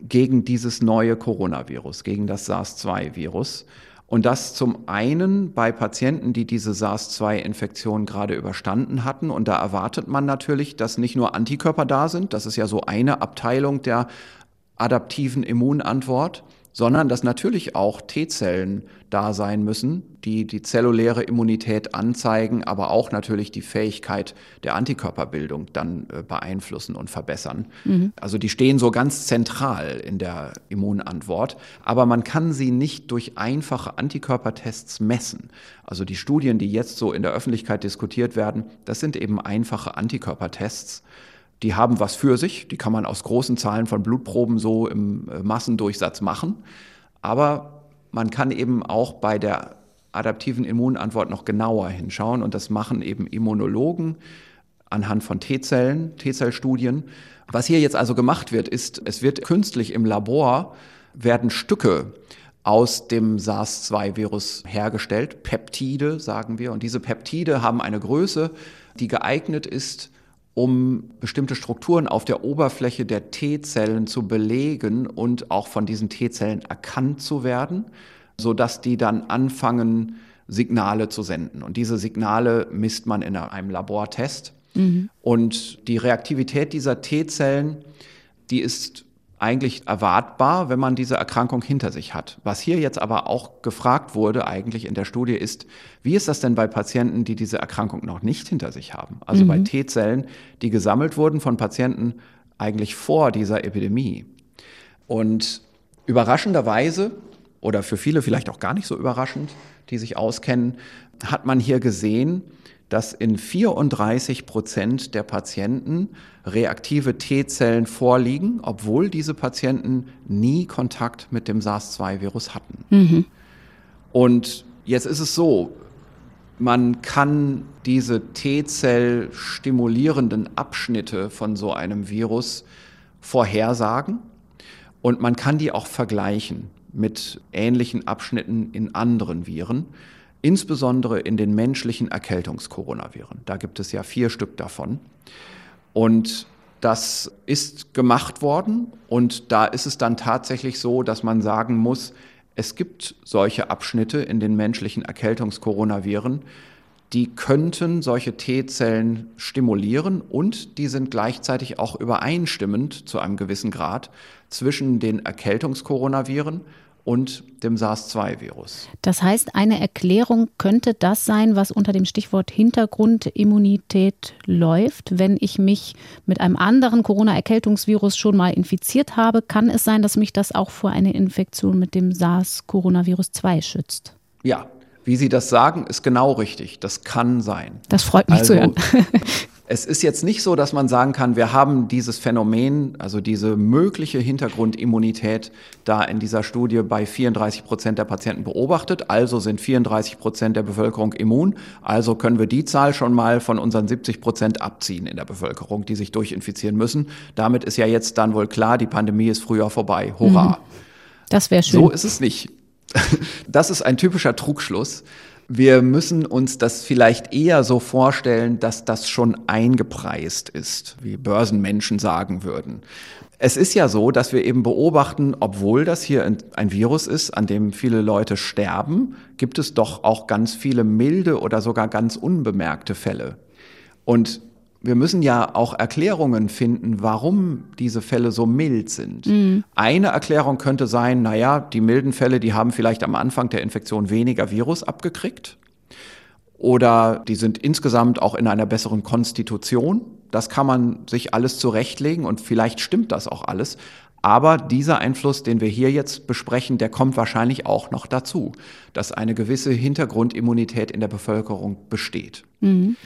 gegen dieses neue Coronavirus, gegen das SARS-2-Virus. Und das zum einen bei Patienten, die diese SARS-2-Infektion gerade überstanden hatten. Und da erwartet man natürlich, dass nicht nur Antikörper da sind, das ist ja so eine Abteilung der adaptiven Immunantwort, sondern dass natürlich auch T-Zellen da sein müssen, die die zelluläre Immunität anzeigen, aber auch natürlich die Fähigkeit der Antikörperbildung dann äh, beeinflussen und verbessern. Mhm. Also die stehen so ganz zentral in der Immunantwort, aber man kann sie nicht durch einfache Antikörpertests messen. Also die Studien, die jetzt so in der Öffentlichkeit diskutiert werden, das sind eben einfache Antikörpertests die haben was für sich, die kann man aus großen Zahlen von Blutproben so im äh, Massendurchsatz machen. Aber man kann eben auch bei der adaptiven Immunantwort noch genauer hinschauen und das machen eben Immunologen anhand von T-Zellen, T-Zellstudien. Was hier jetzt also gemacht wird, ist, es wird künstlich im Labor werden Stücke aus dem SARS-2-Virus hergestellt, Peptide sagen wir, und diese Peptide haben eine Größe, die geeignet ist, um bestimmte Strukturen auf der Oberfläche der T-Zellen zu belegen und auch von diesen T-Zellen erkannt zu werden, so dass die dann anfangen, Signale zu senden. Und diese Signale misst man in einem Labortest. Mhm. Und die Reaktivität dieser T-Zellen, die ist eigentlich erwartbar, wenn man diese Erkrankung hinter sich hat. Was hier jetzt aber auch gefragt wurde eigentlich in der Studie ist, wie ist das denn bei Patienten, die diese Erkrankung noch nicht hinter sich haben? Also mhm. bei T-Zellen, die gesammelt wurden von Patienten eigentlich vor dieser Epidemie. Und überraschenderweise oder für viele vielleicht auch gar nicht so überraschend, die sich auskennen, hat man hier gesehen, dass in 34 Prozent der Patienten reaktive T-Zellen vorliegen, obwohl diese Patienten nie Kontakt mit dem SARS-2-Virus hatten. Mhm. Und jetzt ist es so, man kann diese T-Zell stimulierenden Abschnitte von so einem Virus vorhersagen und man kann die auch vergleichen mit ähnlichen Abschnitten in anderen Viren insbesondere in den menschlichen Erkältungskoronaviren. Da gibt es ja vier Stück davon. Und das ist gemacht worden und da ist es dann tatsächlich so, dass man sagen muss, es gibt solche Abschnitte in den menschlichen Erkältungskoronaviren, die könnten solche T-Zellen stimulieren und die sind gleichzeitig auch übereinstimmend zu einem gewissen Grad zwischen den Erkältungskoronaviren und dem SARS-2-Virus. Das heißt, eine Erklärung könnte das sein, was unter dem Stichwort Hintergrundimmunität läuft. Wenn ich mich mit einem anderen Corona-Erkältungsvirus schon mal infiziert habe, kann es sein, dass mich das auch vor einer Infektion mit dem SARS-Coronavirus 2 schützt. Ja, wie Sie das sagen, ist genau richtig. Das kann sein. Das freut mich also, zu hören. Es ist jetzt nicht so, dass man sagen kann, wir haben dieses Phänomen, also diese mögliche Hintergrundimmunität da in dieser Studie bei 34 Prozent der Patienten beobachtet. Also sind 34 Prozent der Bevölkerung immun. Also können wir die Zahl schon mal von unseren 70 Prozent abziehen in der Bevölkerung, die sich durchinfizieren müssen. Damit ist ja jetzt dann wohl klar, die Pandemie ist früher vorbei. Hurra. Mhm. Das wäre schön. So ist es nicht. Das ist ein typischer Trugschluss. Wir müssen uns das vielleicht eher so vorstellen, dass das schon eingepreist ist, wie Börsenmenschen sagen würden. Es ist ja so, dass wir eben beobachten, obwohl das hier ein Virus ist, an dem viele Leute sterben, gibt es doch auch ganz viele milde oder sogar ganz unbemerkte Fälle. Und wir müssen ja auch Erklärungen finden, warum diese Fälle so mild sind. Mhm. Eine Erklärung könnte sein, naja, die milden Fälle, die haben vielleicht am Anfang der Infektion weniger Virus abgekriegt. Oder die sind insgesamt auch in einer besseren Konstitution. Das kann man sich alles zurechtlegen und vielleicht stimmt das auch alles. Aber dieser Einfluss, den wir hier jetzt besprechen, der kommt wahrscheinlich auch noch dazu, dass eine gewisse Hintergrundimmunität in der Bevölkerung besteht. Mhm.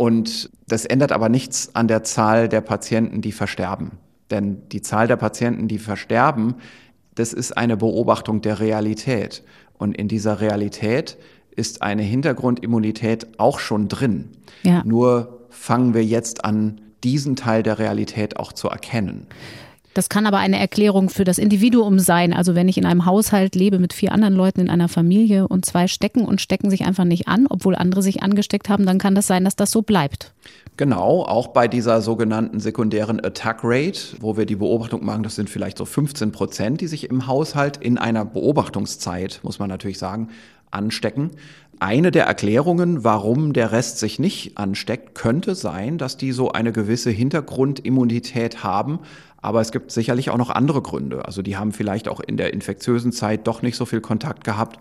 Und das ändert aber nichts an der Zahl der Patienten, die versterben. Denn die Zahl der Patienten, die versterben, das ist eine Beobachtung der Realität. Und in dieser Realität ist eine Hintergrundimmunität auch schon drin. Ja. Nur fangen wir jetzt an, diesen Teil der Realität auch zu erkennen. Das kann aber eine Erklärung für das Individuum sein. Also wenn ich in einem Haushalt lebe mit vier anderen Leuten in einer Familie und zwei stecken und stecken sich einfach nicht an, obwohl andere sich angesteckt haben, dann kann das sein, dass das so bleibt. Genau, auch bei dieser sogenannten sekundären Attack Rate, wo wir die Beobachtung machen, das sind vielleicht so 15 Prozent, die sich im Haushalt in einer Beobachtungszeit, muss man natürlich sagen, anstecken. Eine der Erklärungen, warum der Rest sich nicht ansteckt, könnte sein, dass die so eine gewisse Hintergrundimmunität haben, aber es gibt sicherlich auch noch andere Gründe. Also die haben vielleicht auch in der infektiösen Zeit doch nicht so viel Kontakt gehabt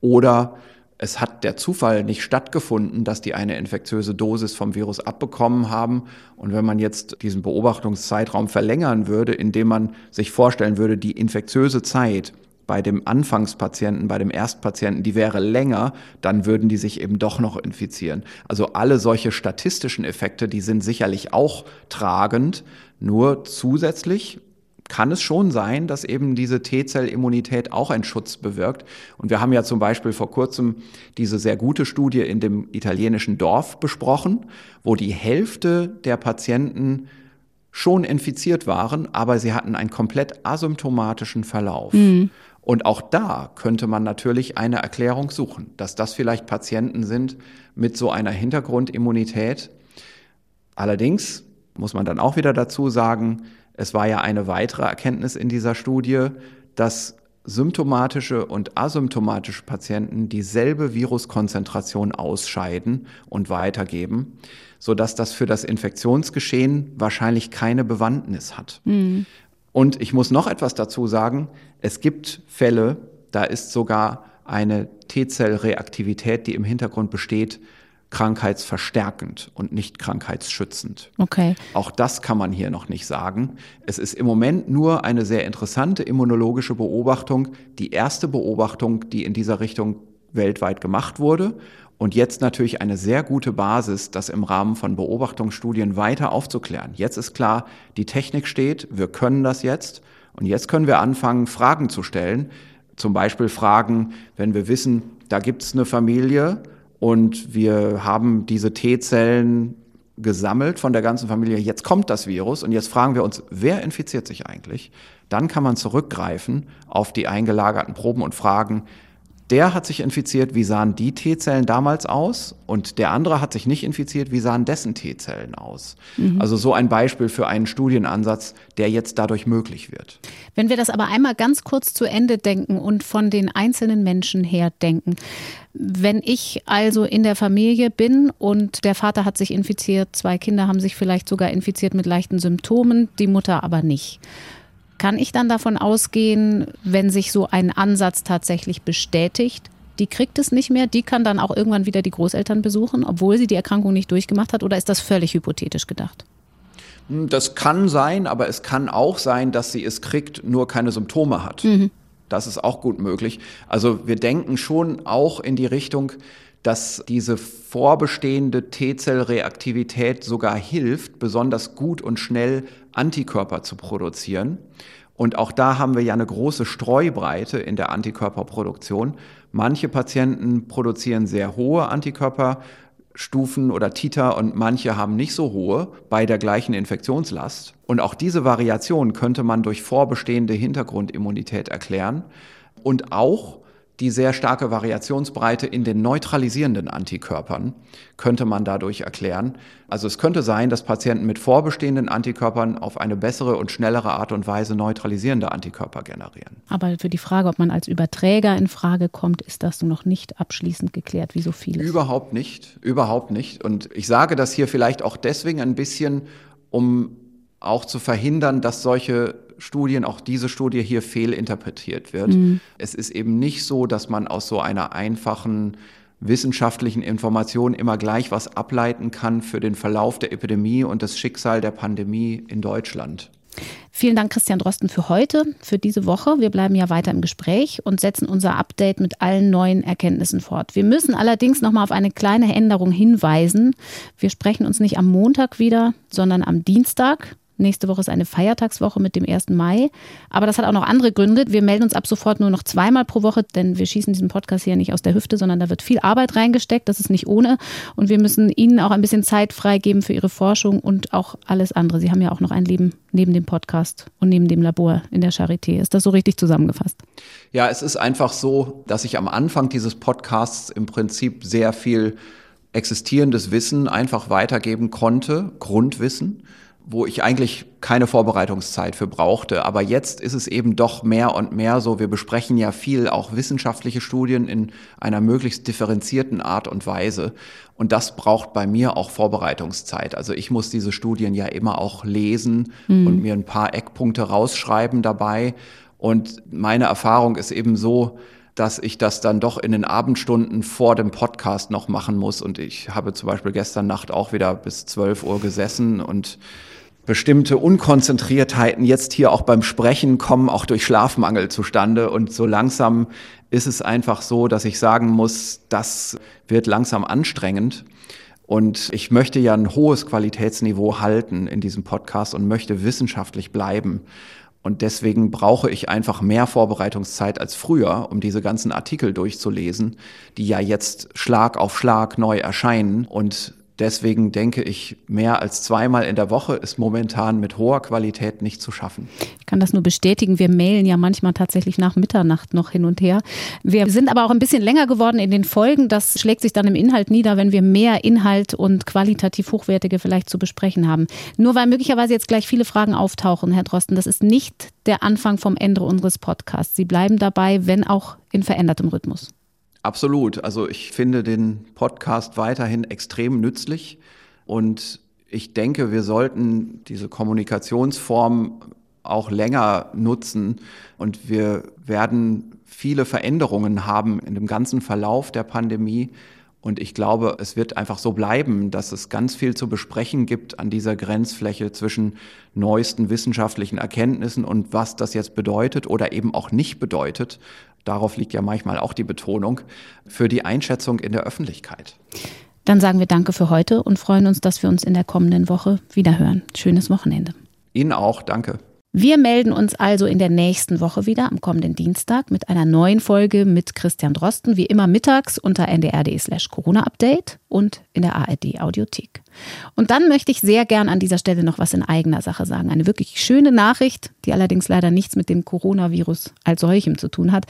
oder es hat der Zufall nicht stattgefunden, dass die eine infektiöse Dosis vom Virus abbekommen haben. Und wenn man jetzt diesen Beobachtungszeitraum verlängern würde, indem man sich vorstellen würde, die infektiöse Zeit bei dem Anfangspatienten, bei dem Erstpatienten, die wäre länger, dann würden die sich eben doch noch infizieren. Also alle solche statistischen Effekte, die sind sicherlich auch tragend. Nur zusätzlich kann es schon sein, dass eben diese T-Zell-Immunität auch einen Schutz bewirkt. Und wir haben ja zum Beispiel vor kurzem diese sehr gute Studie in dem italienischen Dorf besprochen, wo die Hälfte der Patienten schon infiziert waren, aber sie hatten einen komplett asymptomatischen Verlauf. Mhm. Und auch da könnte man natürlich eine Erklärung suchen, dass das vielleicht Patienten sind mit so einer Hintergrundimmunität. Allerdings muss man dann auch wieder dazu sagen, es war ja eine weitere Erkenntnis in dieser Studie, dass symptomatische und asymptomatische Patienten dieselbe Viruskonzentration ausscheiden und weitergeben, sodass das für das Infektionsgeschehen wahrscheinlich keine Bewandtnis hat. Mhm. Und ich muss noch etwas dazu sagen, es gibt Fälle, da ist sogar eine T-Zell-Reaktivität, die im Hintergrund besteht, krankheitsverstärkend und nicht krankheitsschützend. Okay. Auch das kann man hier noch nicht sagen. Es ist im Moment nur eine sehr interessante immunologische Beobachtung, die erste Beobachtung, die in dieser Richtung weltweit gemacht wurde. Und jetzt natürlich eine sehr gute Basis, das im Rahmen von Beobachtungsstudien weiter aufzuklären. Jetzt ist klar, die Technik steht, wir können das jetzt. Und jetzt können wir anfangen, Fragen zu stellen. Zum Beispiel Fragen, wenn wir wissen, da gibt es eine Familie und wir haben diese T-Zellen gesammelt von der ganzen Familie. Jetzt kommt das Virus und jetzt fragen wir uns, wer infiziert sich eigentlich? Dann kann man zurückgreifen auf die eingelagerten Proben und fragen, der hat sich infiziert, wie sahen die T-Zellen damals aus? Und der andere hat sich nicht infiziert, wie sahen dessen T-Zellen aus? Mhm. Also so ein Beispiel für einen Studienansatz, der jetzt dadurch möglich wird. Wenn wir das aber einmal ganz kurz zu Ende denken und von den einzelnen Menschen her denken. Wenn ich also in der Familie bin und der Vater hat sich infiziert, zwei Kinder haben sich vielleicht sogar infiziert mit leichten Symptomen, die Mutter aber nicht kann ich dann davon ausgehen, wenn sich so ein Ansatz tatsächlich bestätigt, die kriegt es nicht mehr, die kann dann auch irgendwann wieder die Großeltern besuchen, obwohl sie die Erkrankung nicht durchgemacht hat, oder ist das völlig hypothetisch gedacht? Hm, das kann sein, aber es kann auch sein, dass sie es kriegt, nur keine Symptome hat. Mhm. Das ist auch gut möglich. Also wir denken schon auch in die Richtung, dass diese vorbestehende T-Zell-Reaktivität sogar hilft, besonders gut und schnell Antikörper zu produzieren. Und auch da haben wir ja eine große Streubreite in der Antikörperproduktion. Manche Patienten produzieren sehr hohe Antikörperstufen oder Titer und manche haben nicht so hohe bei der gleichen Infektionslast. Und auch diese Variation könnte man durch vorbestehende Hintergrundimmunität erklären. Und auch die sehr starke Variationsbreite in den neutralisierenden Antikörpern könnte man dadurch erklären. Also es könnte sein, dass Patienten mit vorbestehenden Antikörpern auf eine bessere und schnellere Art und Weise neutralisierende Antikörper generieren. Aber für die Frage, ob man als Überträger in Frage kommt, ist das noch nicht abschließend geklärt, wie so vieles. Überhaupt nicht, überhaupt nicht. Und ich sage das hier vielleicht auch deswegen ein bisschen, um auch zu verhindern, dass solche Studien, auch diese Studie hier fehlinterpretiert wird. Mhm. Es ist eben nicht so, dass man aus so einer einfachen wissenschaftlichen Information immer gleich was ableiten kann für den Verlauf der Epidemie und das Schicksal der Pandemie in Deutschland. Vielen Dank, Christian Drosten, für heute, für diese Woche. Wir bleiben ja weiter im Gespräch und setzen unser Update mit allen neuen Erkenntnissen fort. Wir müssen allerdings noch mal auf eine kleine Änderung hinweisen. Wir sprechen uns nicht am Montag wieder, sondern am Dienstag. Nächste Woche ist eine Feiertagswoche mit dem 1. Mai. Aber das hat auch noch andere Gründe. Wir melden uns ab sofort nur noch zweimal pro Woche, denn wir schießen diesen Podcast hier nicht aus der Hüfte, sondern da wird viel Arbeit reingesteckt. Das ist nicht ohne. Und wir müssen Ihnen auch ein bisschen Zeit freigeben für Ihre Forschung und auch alles andere. Sie haben ja auch noch ein Leben neben dem Podcast und neben dem Labor in der Charité. Ist das so richtig zusammengefasst? Ja, es ist einfach so, dass ich am Anfang dieses Podcasts im Prinzip sehr viel existierendes Wissen einfach weitergeben konnte, Grundwissen wo ich eigentlich keine Vorbereitungszeit für brauchte. Aber jetzt ist es eben doch mehr und mehr so. Wir besprechen ja viel auch wissenschaftliche Studien in einer möglichst differenzierten Art und Weise. Und das braucht bei mir auch Vorbereitungszeit. Also ich muss diese Studien ja immer auch lesen mhm. und mir ein paar Eckpunkte rausschreiben dabei. Und meine Erfahrung ist eben so, dass ich das dann doch in den Abendstunden vor dem Podcast noch machen muss. Und ich habe zum Beispiel gestern Nacht auch wieder bis 12 Uhr gesessen und bestimmte Unkonzentriertheiten jetzt hier auch beim Sprechen kommen auch durch Schlafmangel zustande. Und so langsam ist es einfach so, dass ich sagen muss, das wird langsam anstrengend. Und ich möchte ja ein hohes Qualitätsniveau halten in diesem Podcast und möchte wissenschaftlich bleiben. Und deswegen brauche ich einfach mehr Vorbereitungszeit als früher, um diese ganzen Artikel durchzulesen, die ja jetzt Schlag auf Schlag neu erscheinen. Und Deswegen denke ich, mehr als zweimal in der Woche ist momentan mit hoher Qualität nicht zu schaffen. Ich kann das nur bestätigen. Wir mailen ja manchmal tatsächlich nach Mitternacht noch hin und her. Wir sind aber auch ein bisschen länger geworden in den Folgen. Das schlägt sich dann im Inhalt nieder, wenn wir mehr Inhalt und qualitativ hochwertige vielleicht zu besprechen haben. Nur weil möglicherweise jetzt gleich viele Fragen auftauchen, Herr Drosten, das ist nicht der Anfang vom Ende unseres Podcasts. Sie bleiben dabei, wenn auch in verändertem Rhythmus. Absolut. Also ich finde den Podcast weiterhin extrem nützlich. Und ich denke, wir sollten diese Kommunikationsform auch länger nutzen. Und wir werden viele Veränderungen haben in dem ganzen Verlauf der Pandemie Und ich glaube, es wird einfach so bleiben, dass es ganz viel zu besprechen gibt an dieser Grenzfläche zwischen neuesten wissenschaftlichen Erkenntnissen und was das jetzt bedeutet oder eben auch nicht bedeutet. Darauf liegt ja manchmal auch die Betonung für die Einschätzung in der Öffentlichkeit. Dann sagen wir Danke für heute und freuen uns, dass wir uns in der kommenden Woche wiederhören. Schönes Wochenende. Ihnen auch, danke. Wir melden uns also in der nächsten Woche wieder am kommenden Dienstag mit einer neuen Folge mit Christian Drosten, wie immer mittags unter ndr.de slash Corona-Update und in der ARD-Audiothek. Und dann möchte ich sehr gern an dieser Stelle noch was in eigener Sache sagen. Eine wirklich schöne Nachricht, die allerdings leider nichts mit dem Coronavirus als solchem zu tun hat.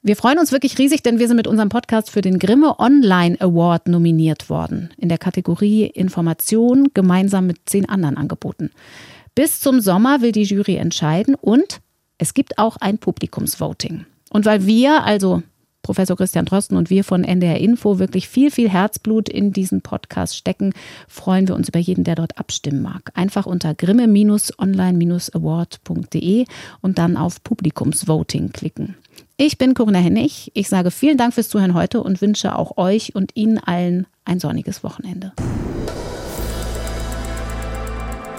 Wir freuen uns wirklich riesig, denn wir sind mit unserem Podcast für den Grimme Online Award nominiert worden. In der Kategorie Information gemeinsam mit zehn anderen Angeboten. Bis zum Sommer will die Jury entscheiden und es gibt auch ein Publikumsvoting. Und weil wir, also Professor Christian Drosten und wir von NDR Info wirklich viel, viel Herzblut in diesen Podcast stecken, freuen wir uns über jeden, der dort abstimmen mag. Einfach unter grimme-online-award.de und dann auf Publikumsvoting klicken. Ich bin Corinna Hennig. Ich sage vielen Dank fürs Zuhören heute und wünsche auch euch und Ihnen allen ein sonniges Wochenende.